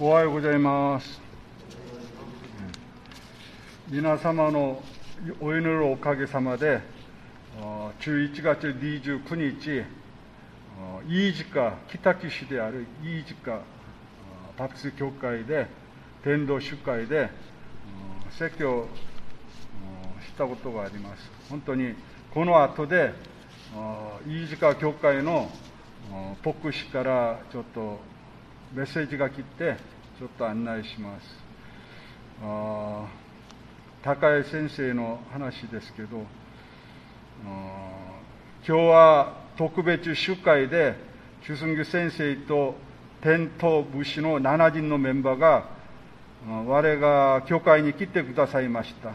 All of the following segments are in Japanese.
おはようございます。皆様のお祈りのおかげさまで、11月29日、飯塚、北木市である飯塚あバプス教会で、伝道集会で、説教したことがあります。本当にこの後で、飯塚教会の牧師からちょっとメッセージが来て、ちょっと案内します。あ高江先生の話ですけど、今日は特別集会で、中寸규先生と伝統武士の7人のメンバーが、我が教会に来てくださいました。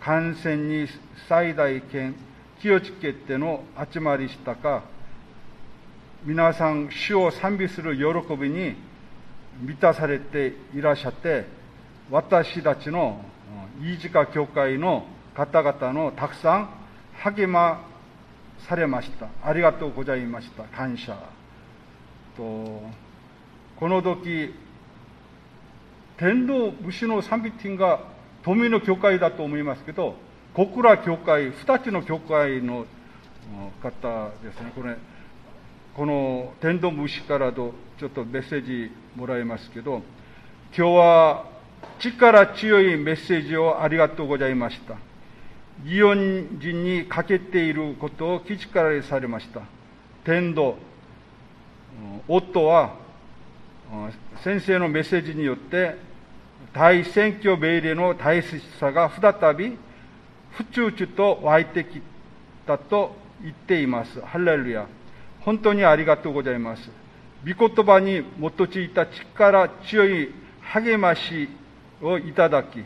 感染に最大限気をつけての集まりしたか、皆さん、主を賛美する喜びに満たされていらっしゃって、私たちの飯塚教会の方々のたくさん励まされました。ありがとうございました。感謝。とこの時、天道武士の賛美ンが富の教会だと思いますけど、小倉教会、二つの教会の方ですね、これ、この天道武士からとちょっとメッセージもらいますけど、今日は力強いメッセージをありがとうございました。祇園人にかけていることを気力れされました。天道、夫は先生のメッセージによって大選挙命令の大切さが再びふつふつと湧いてきたと言っています。ハレルヤ。本当にありがとうございます。御言葉に基づいた力強い励ましをいただき、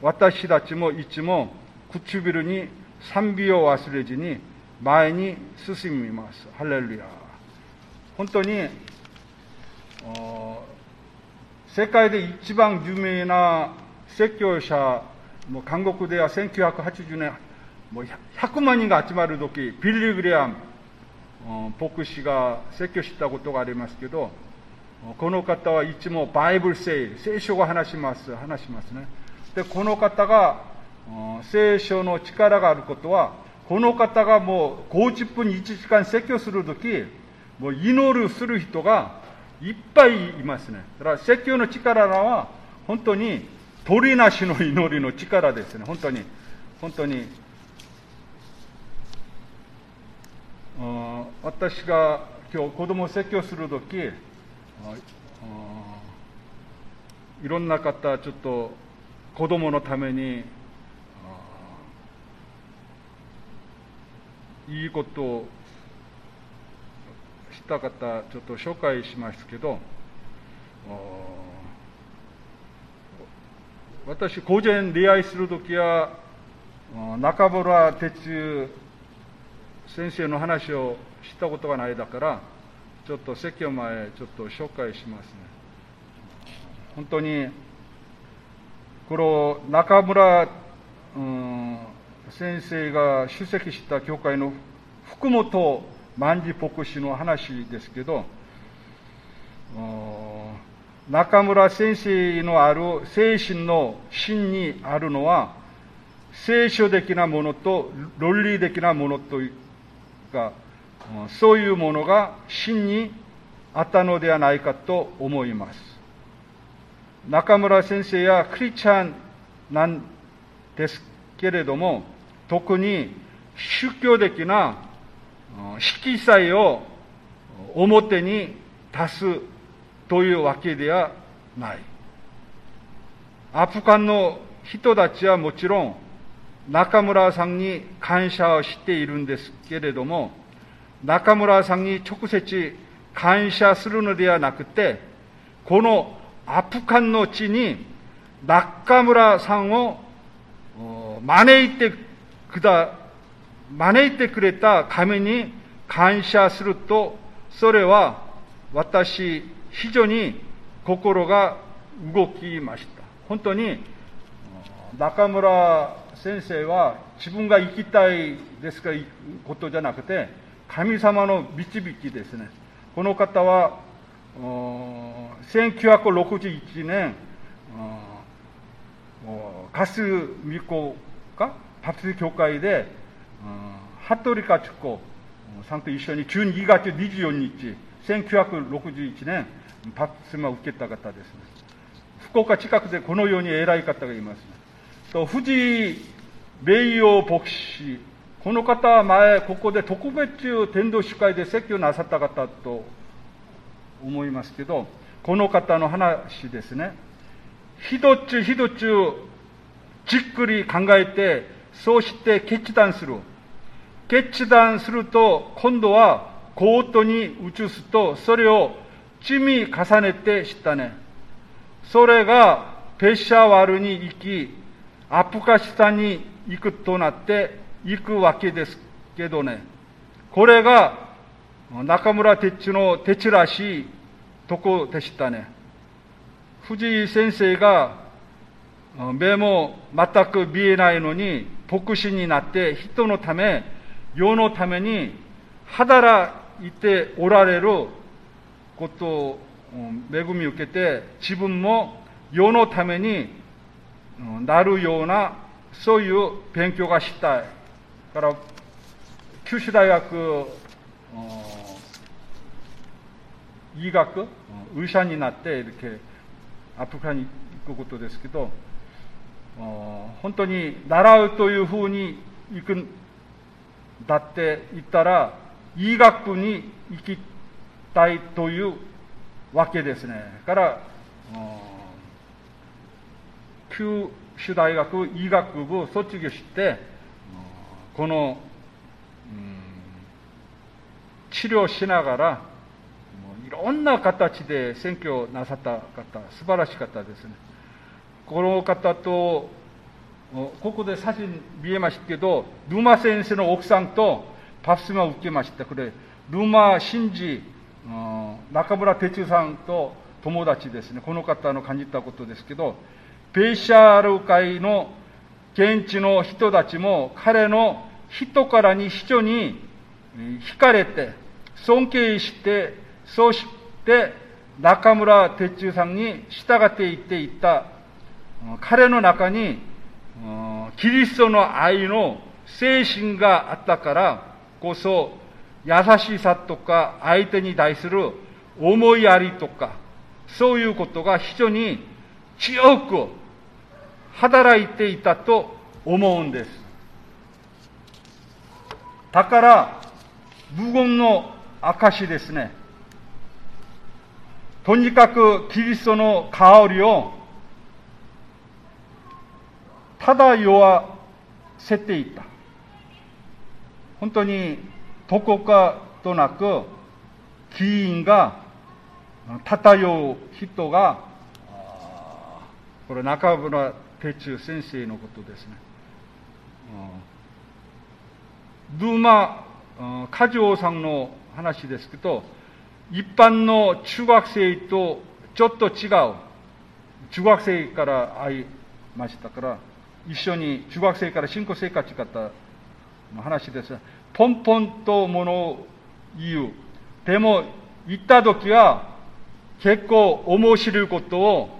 私たちもいつも唇に賛美を忘れずに前に進みます。ハレルヤ。本当に、世界で一番有名な説教者、もう韓国では1980年、もう100万人が集まる時、ビリー・グレアム、牧師が説教したことがありますけど、この方はいつもバイブル聖、聖書が話します、話しますね。で、この方が聖書の力があることは、この方がもう50分に1時間説教するとき、もう祈るする人がいっぱいいますね。だから説教の力は本当に鳥なしの祈りの力ですね。本当に。本当に。私が今日子供を説教するとき、いろんな方、ちょっと子供のために、いいことをした方、ちょっと紹介しますけど、私、個人恋愛するときは、中村哲先生の話をしたことがないだから、ちょっと説教前、ちょっと紹介しますね。本当に、この中村、うん、先生が出席した教会の福本万事牧師の話ですけど、中村先生のある精神の芯にあるのは、聖書的なものと論理的なものというか、そういうものが真にあったのではないかと思います。中村先生やクリチャンなんですけれども、特に宗教的な色彩を表に出すというわけではない。アフガンの人たちはもちろん中村さんに感謝をしているんですけれども、中村さんに直接感謝するのではなくて、このアフガンの地に中村さんを招いてくだ、招いてくれた神に感謝すると、それは私、非常に心が動きました。本当に中村先生は自分が生きたいですかことじゃなくて、神様の導きですね。この方は、1961年、ガスミコかパプス教会で、服部家畜子さんと一緒に12月24日、1961年、パプスマを受けた方です、ね。福岡近くでこのように偉い方がいます、ね。藤井名誉牧師、この方は前、ここで特別天道主会で説教なさった方と思いますけど、この方の話ですね。一つ一つじっくり考えて、そうして決断する。決断すると、今度はコートに移すと、それを積み重ねてしたね。それがペシャワルに行き、アフガニスタンに行くとなって行くわけですけどね。これが中村哲の哲らしいとこでしたね。藤井先生が目も全く見えないのに牧師になって人のため、世のために働いておられることを恵み受けて自分も世のためになるようなそういう勉強がしたい。から九州大学医学医者になっているアフリカに行くことですけど本当に習うというふうに行くんだって言ったら医学部に行きたいというわけですね。から、九州大学医学部卒業して、この、治療しながら、いろんな形で選挙をなさった方、素晴らしかったですね。この方と、ここで写真見えましたけど、ルマ先生の奥さんとパスマを受けました。これ、ルマ真治中村哲さんと友達ですね、この方の感じたことですけど、ペーシャール会の現地の人たちも彼の人からに非常に惹かれて、尊敬して、そして中村哲中さんに従っていっていった。彼の中にキリストの愛の精神があったからこそ優しさとか相手に対する思いやりとか、そういうことが非常に強く働いていたと思うんです。だから、無言の証ですね。とにかくキリストの香りを漂わせていた。本当にどこかとなく議員が漂う人がこれ中村哲先生のことですね。ルーマ家条さんの話ですけど一般の中学生とちょっと違う中学生から会いましたから一緒に中学生から新興生活方の話です。ポンポンとものを言う。でも、言ったときは、結構面白いことを、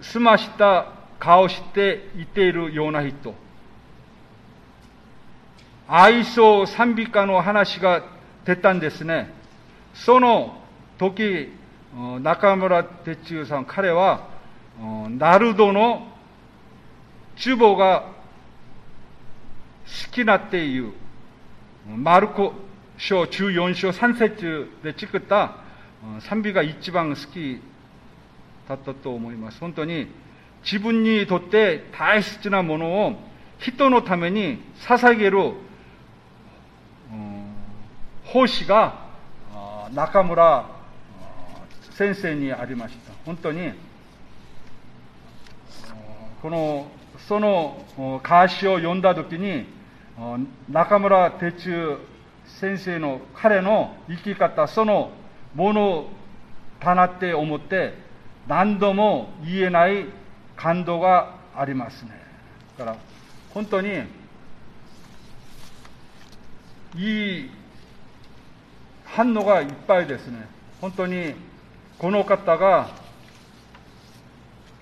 済ました顔していているような人。愛想賛美歌の話が出たんですね。その時、中村哲也さん、彼は、ナルドの厨房が好きなっていう、マルコ書14章3節で作った賛美が一番好きだったと思います。本当に自分にとって大切なものを人のために捧げる奉仕が中村先生にありました。本当にこのその歌詞を読んだときに中村哲中先生の彼の生き方、そのものだなって思って、何度も言えない感動がありますね。だから、本当に、いい反応がいっぱいですね。本当に、この方が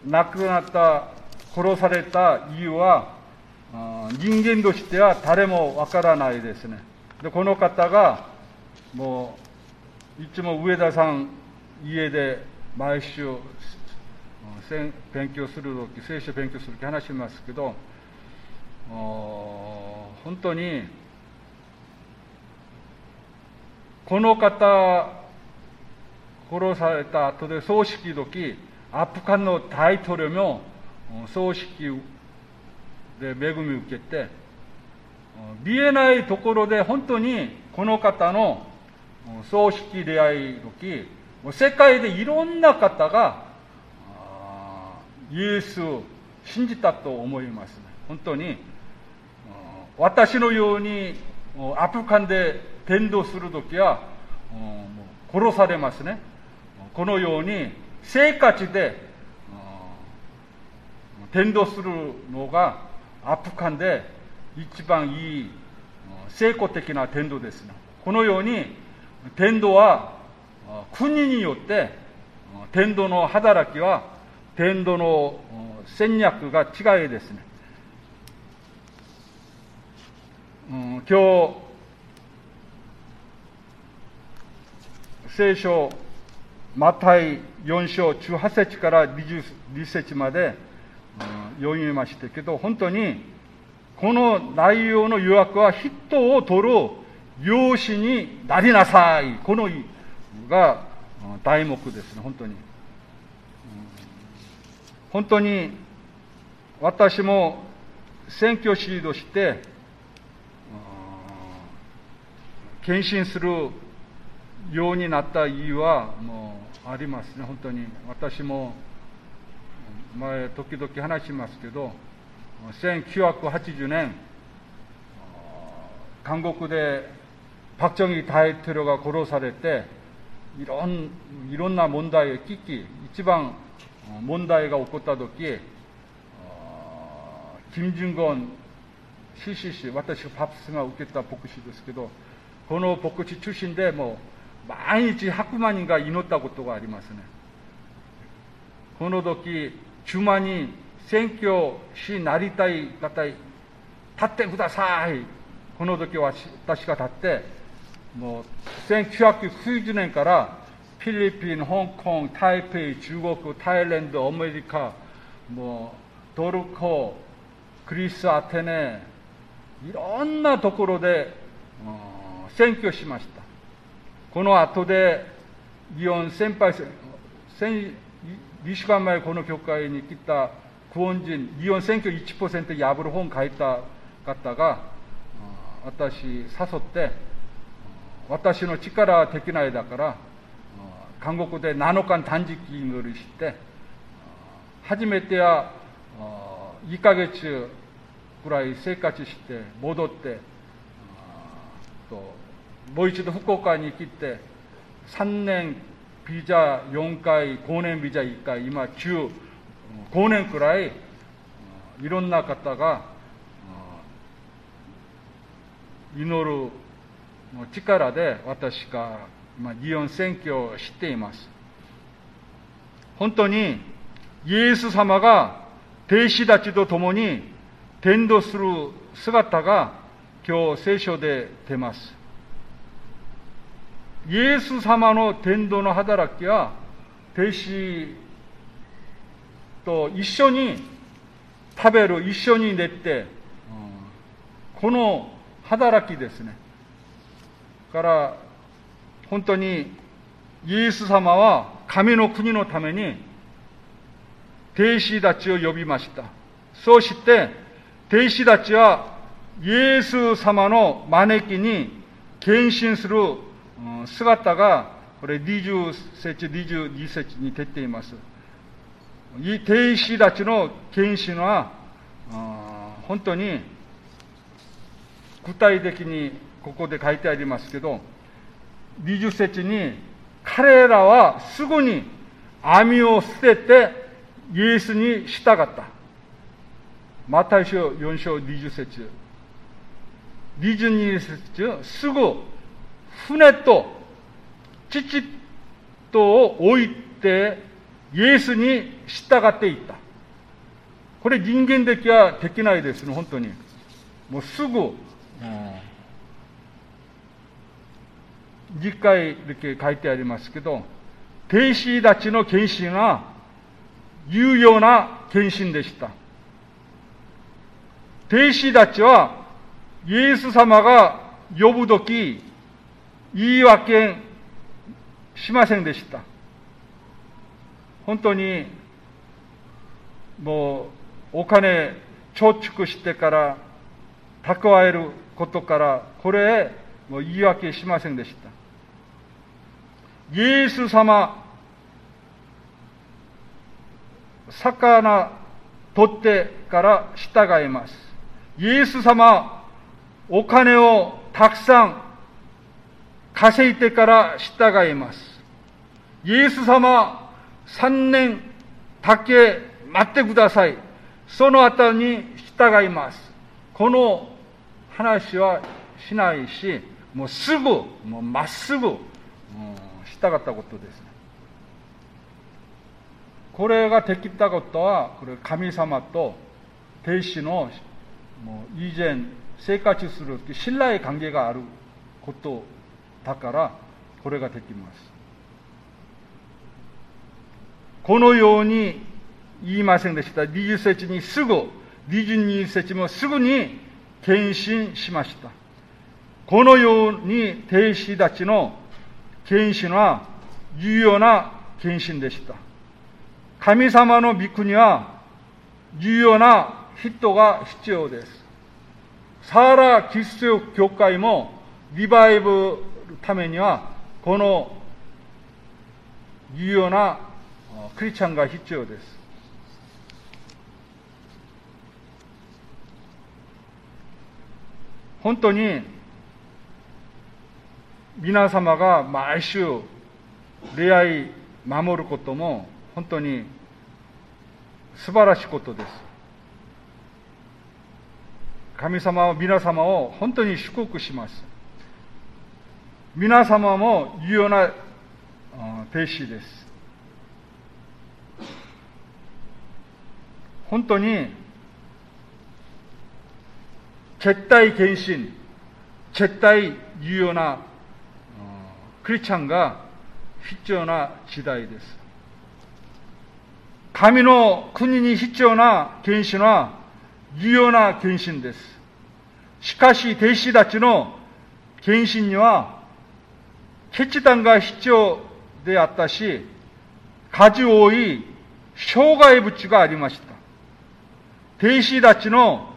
亡くなった、殺された理由は、人間としては誰もわからないですね。で、この方が、もう、いつも上田さん家で毎週勉強するとき、聖書勉強するとき話しますけど、本当に、この方、殺された後で葬式時、アフガンの大統領も葬式で恵みを受けて、見えないところで本当にこの方の葬式出会い時、世界でいろんな方がイエスを信じたと思います、本当に私のようにアフガンで伝道するときは殺されますね。このように生活で伝道するのがアフガンで一番いい成功的な伝道ですね。このように伝道は国によって伝道の働きは伝道の戦略が違いですね。うん、今日、聖書、マタイ4章18節から20節まで、うん、読みましたけど、本当に、この内容の誘惑は人を取る養子になりなさい。このが題目ですね、本当に。本当に私も選挙シードして、献身するようになった理由はもうありますね、本当に。私も前、時々話しますけど、1980年、韓国でパク・チョンギ大統領が殺されて、いろんいろんな問題を聞き、一番問題が起こったとき、金正恩 CCC、私がパプスが受けた牧師ですけど、この牧師出身でもう毎日100万人が祈ったことがありますね。この時、10万人選挙しなりたい方、立ってください。この時は私が立って、もう1990年からフィリピン、香港、台北、中国、タイランド、アメリカ、もうトルコ、クリス・アテネ、いろんなところで、選挙しました。この後で、イオン先輩、先2週間前この教会に来たクオン人、イオン選挙1%破る本書いた方が、私誘って、私の力はできないだから、韓国で7日短時勤務して、初めては2ヶ月くらい生活して戻って、ともう一度福岡に来て、3年ビザ4回、5年ビザ1回、今9、5年くらい、いろんな方が祈る力で私がまあ、議論選挙を知っています。本当にイエス様が弟子たちと共に伝道する姿が今日聖書で出ます。イエス様の伝道の働きは弟子と一緒に食べる、一緒に寝て、この働きですね。から本当にイエス様は神の国のために弟子たちを呼びました。そして、弟子たちはイエス様の招きに献身する姿が、これ20節、22節に出ています。弟子たちの献身は、本当に具体的にここで書いてありますけど、20節に彼らはすぐに網を捨ててイエスに従った。マタイ書4章20節22節すぐ船と父とを置いて、イエスに従っていった。これ人間的はできないですね、本当に。もうすぐ、実会だけ書いてありますけど、兵士たちの献身は有用な献身でした。兵士たちはイエス様が呼ぶとき言い訳しませんでした。本当にもうお金貯蓄してから蓄えることからこれもう言い訳しませんでした。イエス様、魚取ってから従います。イエス様、お金をたくさん稼いでから従います。イエス様、三年だけ待ってください。その後に従います。この話はしないし、もうすぐ、もうまっすぐ、従ったことです。これができたことは、これ神様と弟子のもう以前生活する信頼関係があることだから、これができます。このように言いませんでした。20節にすぐ、22節もすぐに献身しました。このように弟子たちの献身は重要な献身でした。神様の御国は重要な人が必要です。サーラ・キリスト教会もリバイブためにはこの重要なクリスチャンが必要です。本当に皆様が毎週出会い守ることも本当に素晴らしいことです。神様は皆様を本当に祝福します。皆様も重要な停止です。本当に、絶対献身、絶対重要なクリスチャンが必要な時代です。神の国に必要な献身は重要な献身です。しかし、弟子たちの献身には決断が必要であったし、数多い障害物がありました。弟子たちの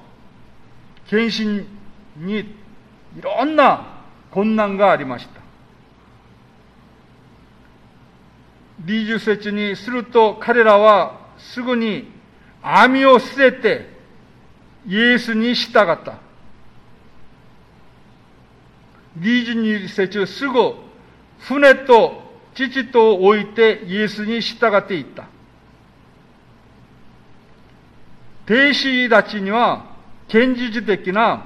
献身にいろんな困難がありました。20節にすると彼らはすぐに網を捨ててイエスに従った。22節すぐ船と父と置いてイエスに従っていった。弟子たちには現実的な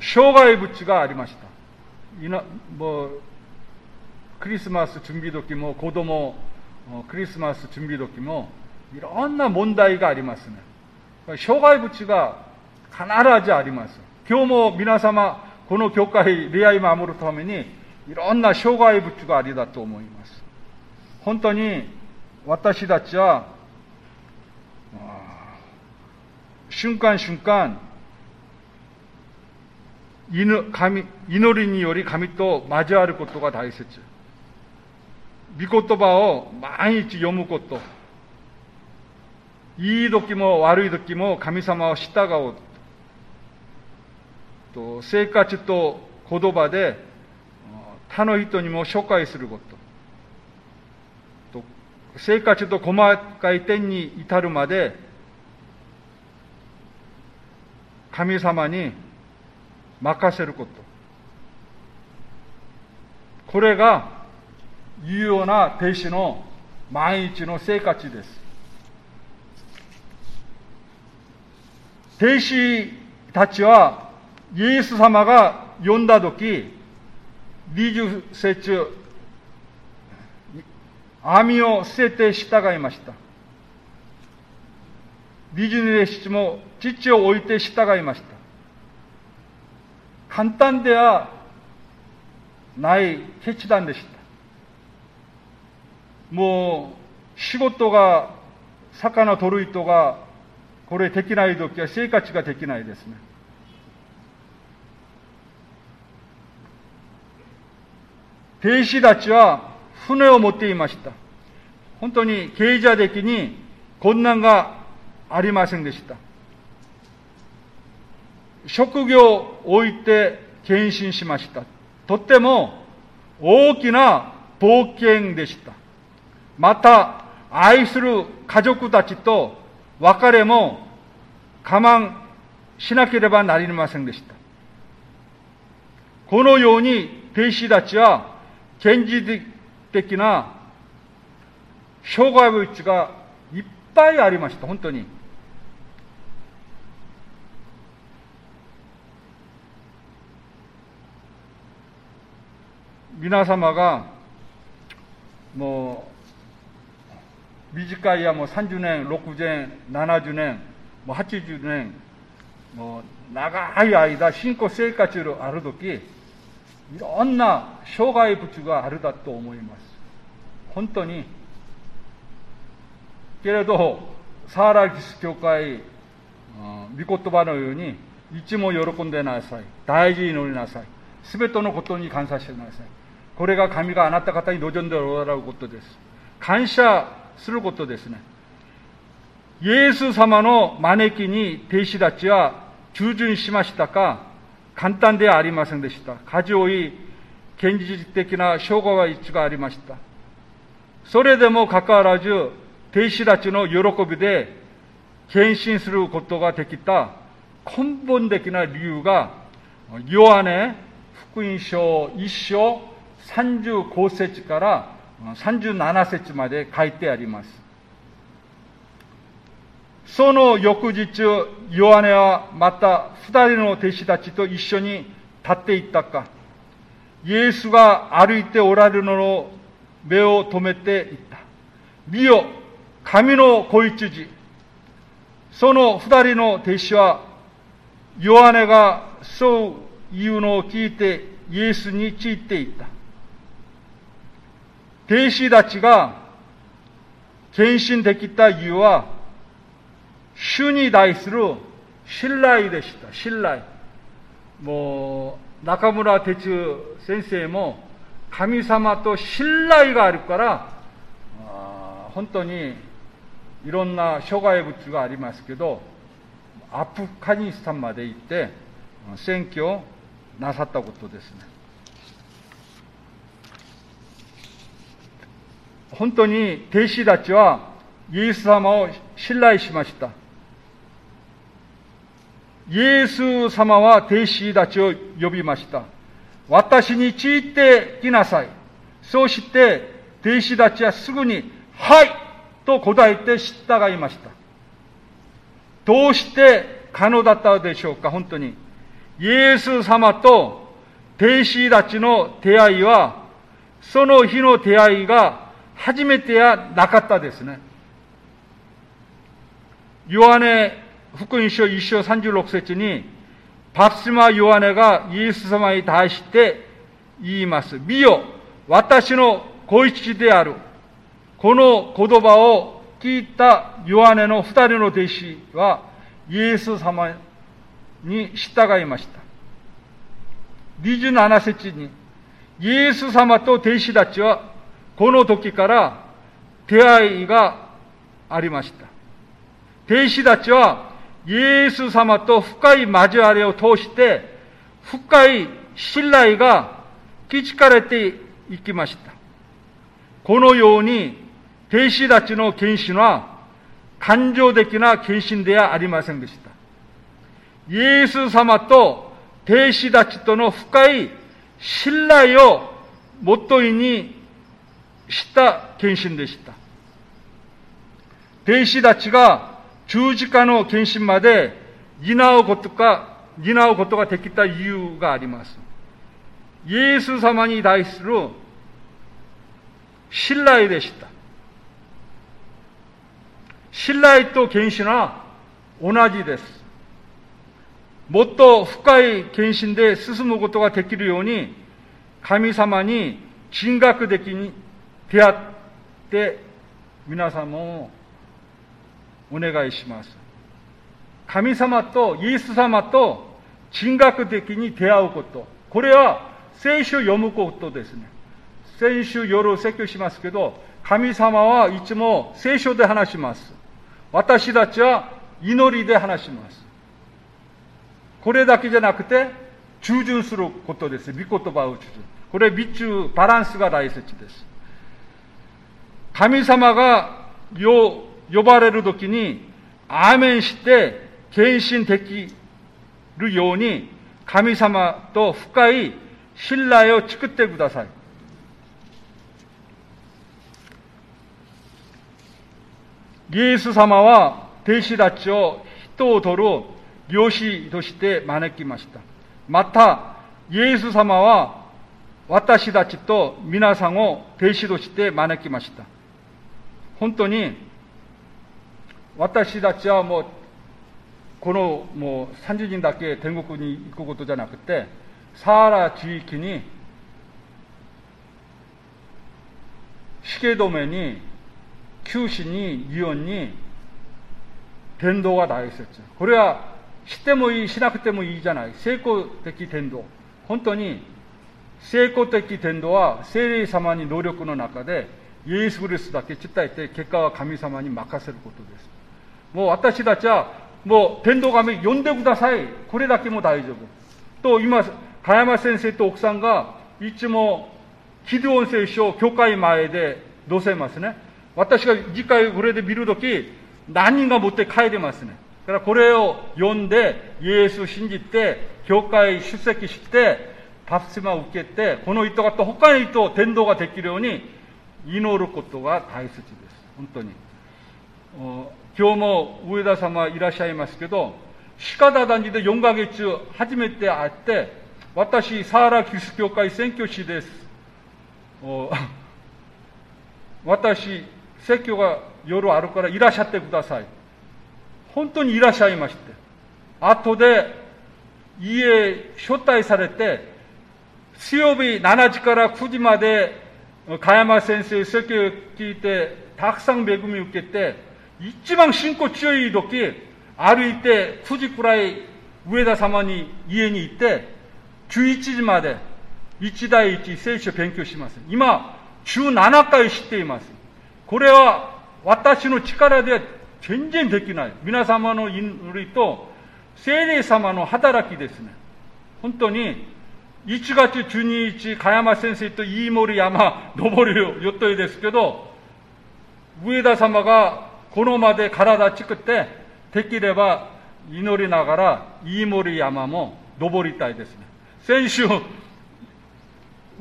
障害物がありました。いなもうクリスマス準備時も子供、クリスマス準備時もいろんな問題がありますね。障害物が必ずあります。今日も皆様、この教会、恋愛守るためにいろんな障害物がありだと思います。本当に私たちは、瞬間瞬間、神祈りにより神と交わることが大切。御言葉を毎日読むこと。いい時も悪い時も神様を従おうと。生活と言葉で他の人にも紹介すること。と生活と細かい点に至るまで神様に任せること。これがいうような弟子の毎日の生活です。弟子たちはイエス様が呼んだ時20節網を捨てて従いました。22節も父を置いて従いました。簡単ではない決断でした。もう仕事が、魚取る人が、これできない時は生活ができないですね。兵士たちは船を持っていました。本当に経済的に困難がありませんでした。職業を置いて献身しました。とっても大きな冒険でした。また愛する家族たちと別れも我慢しなければなりませんでした。このように兵士たちは現実的な障害物がいっぱいありました、本当に。皆様がもう短いやもう30年、60年、70年、もう80年、もう長い間、信仰生活をあるとき、いろんな障害物があるだと思います。本当に。けれど、サーラギス教会、御言葉のように、いつも喜んでなさい。大事に乗りなさい。すべてのことに感謝してなさい。これが神があなた方に望んでおられることです。感謝することですね。イエス様の招きに弟子たちは従順しましたか？簡単ではありませんでした。かじおい現実的な障害は一がありました。それでもかかわらず、弟子たちの喜びで献身することができた根本的な理由が、ヨハネ福音書1章35節から37節まで書いてあります。その翌日、ヨハネはまた二人の弟子たちと一緒に立っていったか。イエスが歩いておられるのを目を止めていった。見よ、神の子羊。その二人の弟子は、ヨハネがそう言うのを聞いてイエスについていった。弟子たちが献身できた理由は、主に対する信頼でした。信頼。もう、中村哲先生も、神様と信頼があるから、あ本当にいろんな諸外物がありますけど、アフガニスタンまで行って、選挙をなさったことですね。本当に弟子たちはイエス様を信頼しました。イエス様は弟子たちを呼びました。私についてきなさい。そうして、弟子たちはすぐに、はいと答えて従いました。どうして可能だったでしょうか、本当に。イエス様と弟子たちの出会いは、その日の出会いが初めてやなかったですね。ヨハネ福音書1章36節に、パプスマ・ヨハネがイエス様に対して言います。見よ、私の子一である。この言葉を聞いたヨハネの二人の弟子は、イエス様に従いました。27節に、イエス様と弟子たちはこの時から出会いがありました。弟子たちはイエス様と深い交わりを通して深い信頼が築かれていきました。このように弟子たちの献身は感情的な献身ではありませんでした。イエス様と弟子たちとの深い信頼をもとにした献身でした。弟子たちが十字架の献身まで担うことが、担うことができた理由があります。イエス様に対する信頼でした。信頼と献身は同じです。もっと深い献身で進むことができるように、神様に人格的に出会って皆さんもお願いします。神様とイエス様と人格的に出会うこと。これは聖書を読むことですね。先週夜説教しますけど、神様はいつも聖書で話します。私たちは祈りで話します。これだけじゃなくて、従順することです。御言葉を従順。これ、備中、バランスが大切です。神様が呼ばれるときに、アーメンして、献身できるように、神様と深い信頼を作ってください。イエス様は弟子たちを人を取る漁師として招きました。また、イエス様は私たちと皆さんを弟子として招きました。本当に私たちはもうこのもう30人だけ天国に行くことじゃなくてサーラ地域に死刑止めに九死にイオンに伝道が大切。これはしてもいいしなくてもいいじゃない。成功的伝道。本当に成功的伝道は聖霊様に能力の中でイエス・グリスだけ伝えて結果は神様に任せることです。もう私たちはもう伝道神呼んでください。これだけも大丈夫。と今加山先生と奥さんがいつもキデオン聖書教会前で載せますね。私が次回これで見るとき何人が持って帰れますね。だからこれを読んでイエスを信じて教会出席してパプスマを受けてこの人がと他の人を伝道ができるように祈ることが大切です。本当に。今日も上田様いらっしゃいますけど鹿田団地で4ヶ月初めて会って私サーラキスト教会選挙師です。私説教が夜あるからいらっしゃってください。本当にいらっしゃいまして。後で家招待されて水曜日7時から9時まで加山先生説教を聞いてたくさん恵みを受けて一番信仰強い時歩いて9時くらい上田様に家に行って11時まで一対一聖書勉強します今17回知っていますこれは私の力で全然できない。皆様の祈りと、聖霊様の働きですね。本当に、1月12日、加山先生と飯森山登る予定ですけど、上田様がこのまで体作って、できれば祈りながら飯森山も登りたいですね。先週、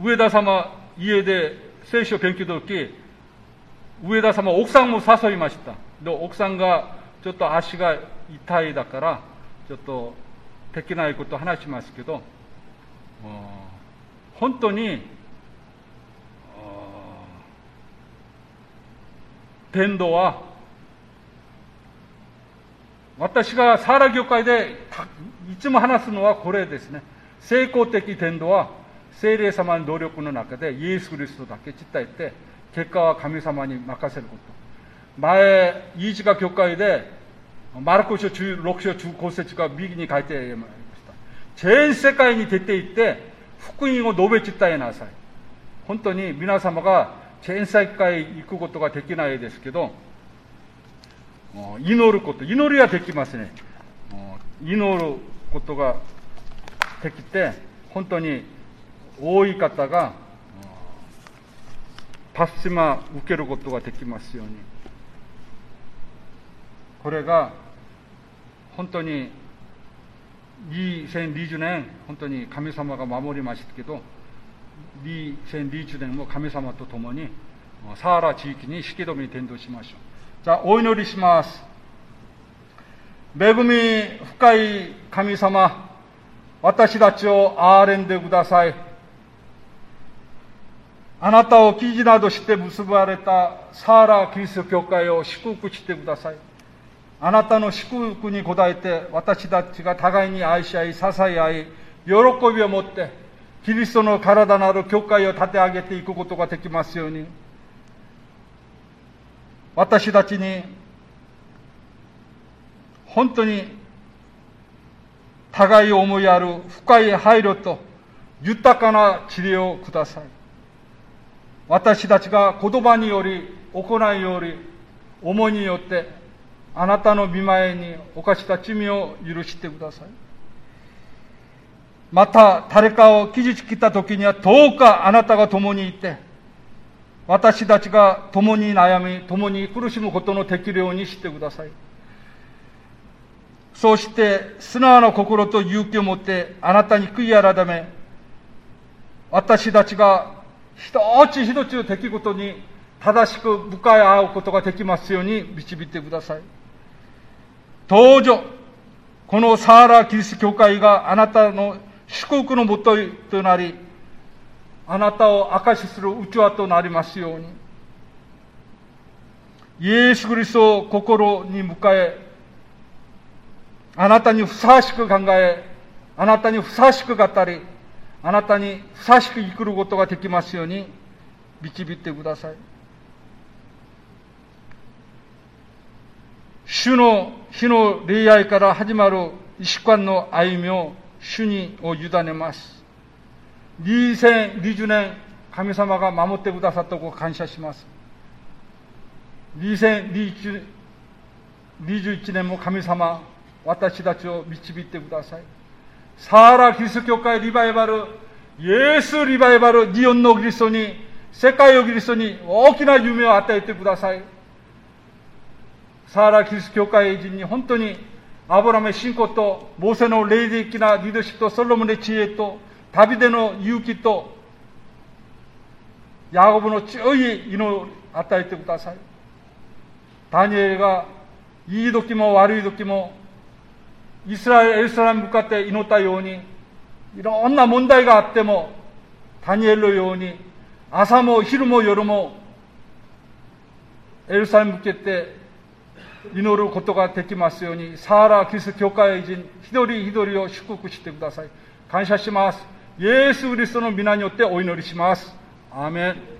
上田様家で聖書勉強の時、上田様奥さんも誘いました。で奥さんがちょっと足が痛いだからちょっとできないこと話しますけど本当に伝道は私がサーラ業界でいつも話すのはこれですね成功的伝道は精霊様の努力の中でイエス・キリストだけ伝えて結果は神様に任せること前、飯塚教会で、マルコ書16章中高節が右に書いてありました。全世界に出て行って、福音を述べ伝えなさい。本当に皆様が全世界行くことができないですけど、祈ること、祈りはできますね。祈ることができて、本当に多い方が、パスチマ受けることができますように。これが本当に2020年本当に神様が守りましたけど2020年も神様と共にサーラ地域に式止めに転倒しましょう。じゃあお祈りします。恵み深い神様私たちを憐れんでください。あなたを記事などして結ばれたサーラキリスト教会を祝福してください。あなたの祝福に応えて私たちが互いに愛し合い、支え合い、喜びを持ってキリストの体なる教会を立て上げていくことができますように、私たちに本当に互いを思いやる深い配慮と豊かな治療をください。私たちが言葉により、行いより、思いによって、あなたの見前に犯した罪を許してください。また、誰かを傷つけた時には、どうかあなたが共にいて、私たちが共に悩み、共に苦しむことのできるようにしてください。そうして、素直な心と勇気を持って、あなたに悔い改め、私たちが一つ一つの出来事に正しく向かい合うことができますように導いてください。どうぞ、このサーラーキリスト教会があなたの祝福のもととなり、あなたを証しする器となりますように、イエス・キリストを心に迎え、あなたにふさわしく考え、あなたにふさわしく語り、あなたにふさわしく生きることができますように導いてください。主の日の恋愛から始まる一週間の歩みを主にを委ねます。2020年、神様が守ってくださったことを感謝します。2021年も神様、私たちを導いてください。サーラ・キリスト教会リバイバル、イエスリバイバル、日本のキリストに、世界をキリストに大きな夢を与えてください。サーラ・キリスト教会人に本当にアブラメ信仰と、モーセの霊的なリーダーシップと、ソロモンの知恵と、旅での勇気と、ヤコブの強い祈りを与えてください。ダニエルがいい時も悪い時もイスラエル、エルサレムに向かって祈ったように、いろんな問題があっても、ダニエルのように、朝も昼も夜も、エルサレムに向けて祈ることができますように、サーラーキリスト教会人、一人一人を祝福してください。感謝します。イエス・キリストの皆によってお祈りします。アーメン。